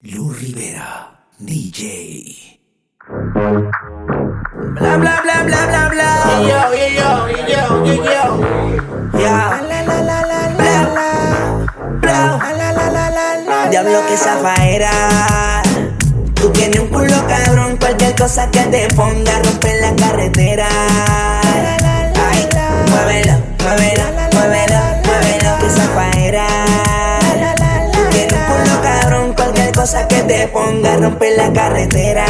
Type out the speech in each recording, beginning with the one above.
Lu Rivera, DJ. Bla bla bla bla bla bla. Yo, yo, yo, yo, yo, yo. Ya. La la la la la la. Bla. La la la la la. Diablo que zafaera. Tú tienes un culo cabrón, cualquier cosa que te ponga rompe la carretera. Te ponga rompe la carretera.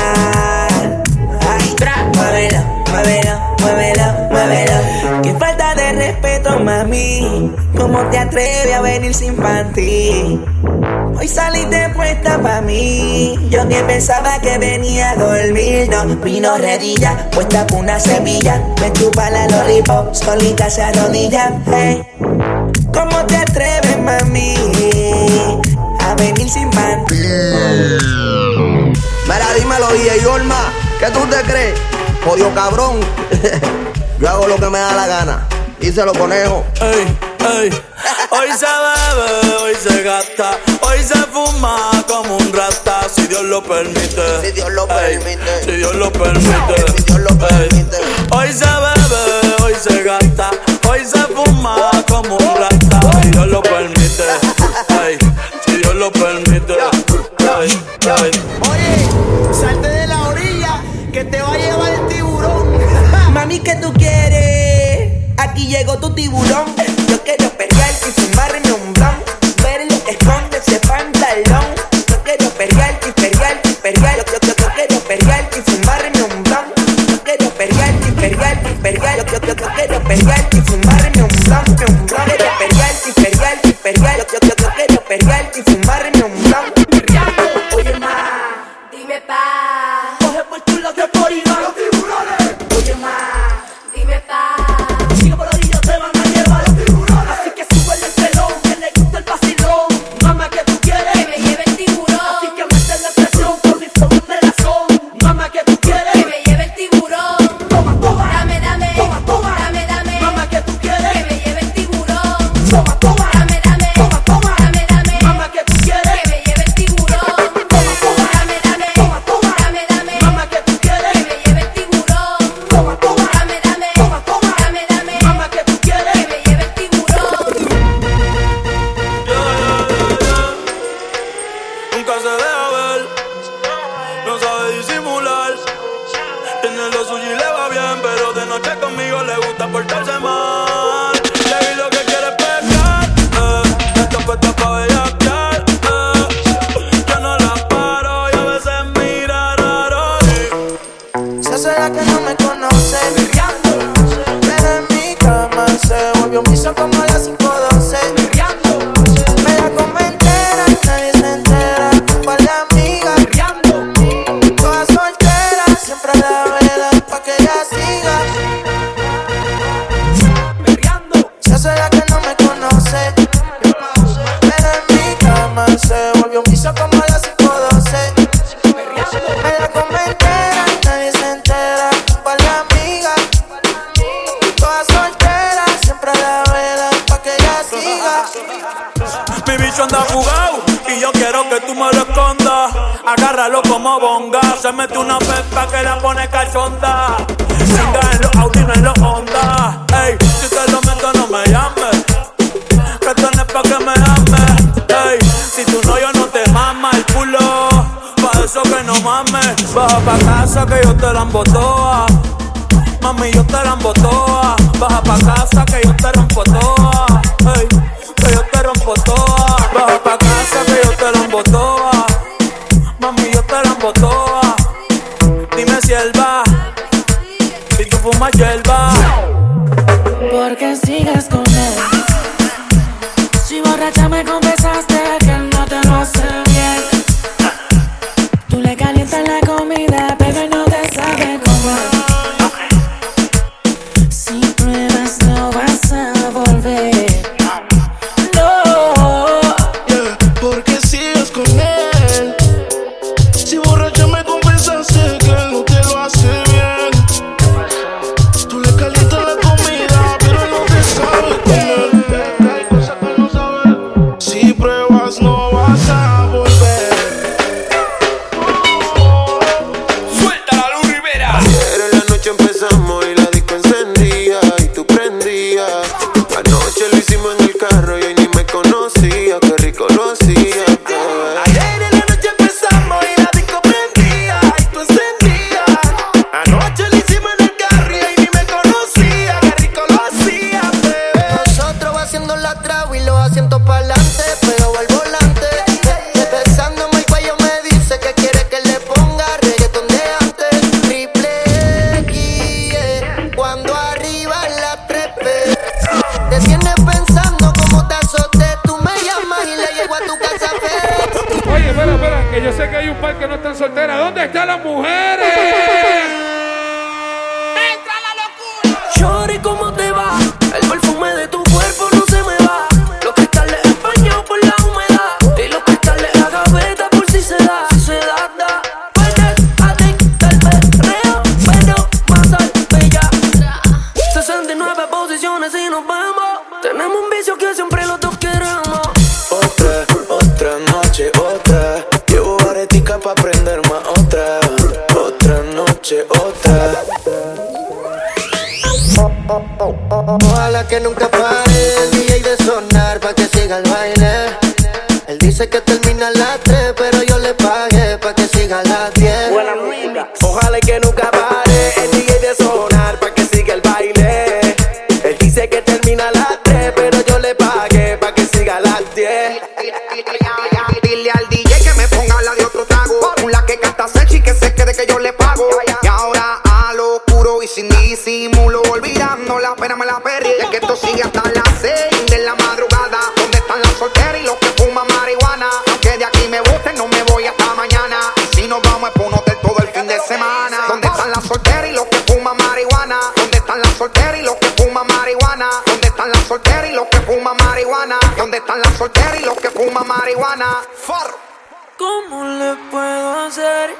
Ay, muévelo, muévelo, muévelo, muévelo. Qué falta de respeto, mami. ¿Cómo te atreves a venir sin panty? Hoy saliste puesta pa' mí. Yo que pensaba que venía a dormir. No, vino redilla, puesta con una semilla. Me chupa la lollipop, solita se arrodilla. Hey. ¿Cómo te atreves, mami? A venir sin panty. Tú te crees? Jodido cabrón. Yo hago lo que me da la gana. Díselo, conejo. Ey, ey. Hoy se bebe, hoy se gasta, hoy se fuma como un rata, si Dios lo permite. Si Dios lo Ey, permite. Si Dios lo permite. Si Dios lo Ey. permite. Y Se hace Mi bicho anda jugado y yo quiero que tú me lo escondas. Agárralo como bonga. Se mete una pepa que la pone cachonda. Singa en los Audi, en los Honda. Ey, si te lo meto, no me llames. Que esto no es pa' que me ames. Ey, si tú no, yo no te mama el culo. Pa' eso que no mames. Baja pa' casa que yo te la embotoa. Mami, yo te la embotoa. Baja pa' casa que yo te rompo toa. Porque sigues con él. Si borracha me confesaste ¿Dónde está la mujer? Ojalá que nunca pare el DJ de sonar pa' que siga el baile. Él dice que termina a las 3, pero yo le pago soltera y los que fuman marihuana. Farro. ¿Cómo le puedo hacer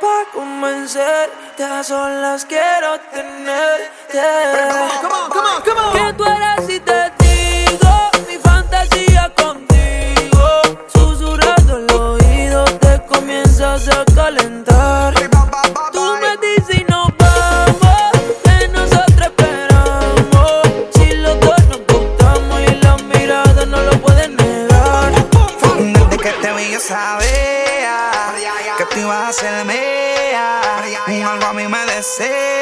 para convencerte? A solas quiero tenerte. Come on, come on, come on. Que tú eres y te say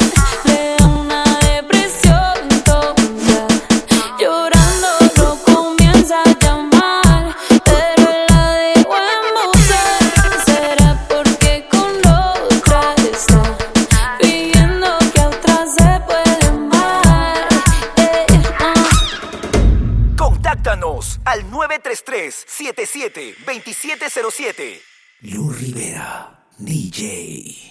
2707. Lu Rivera, DJ.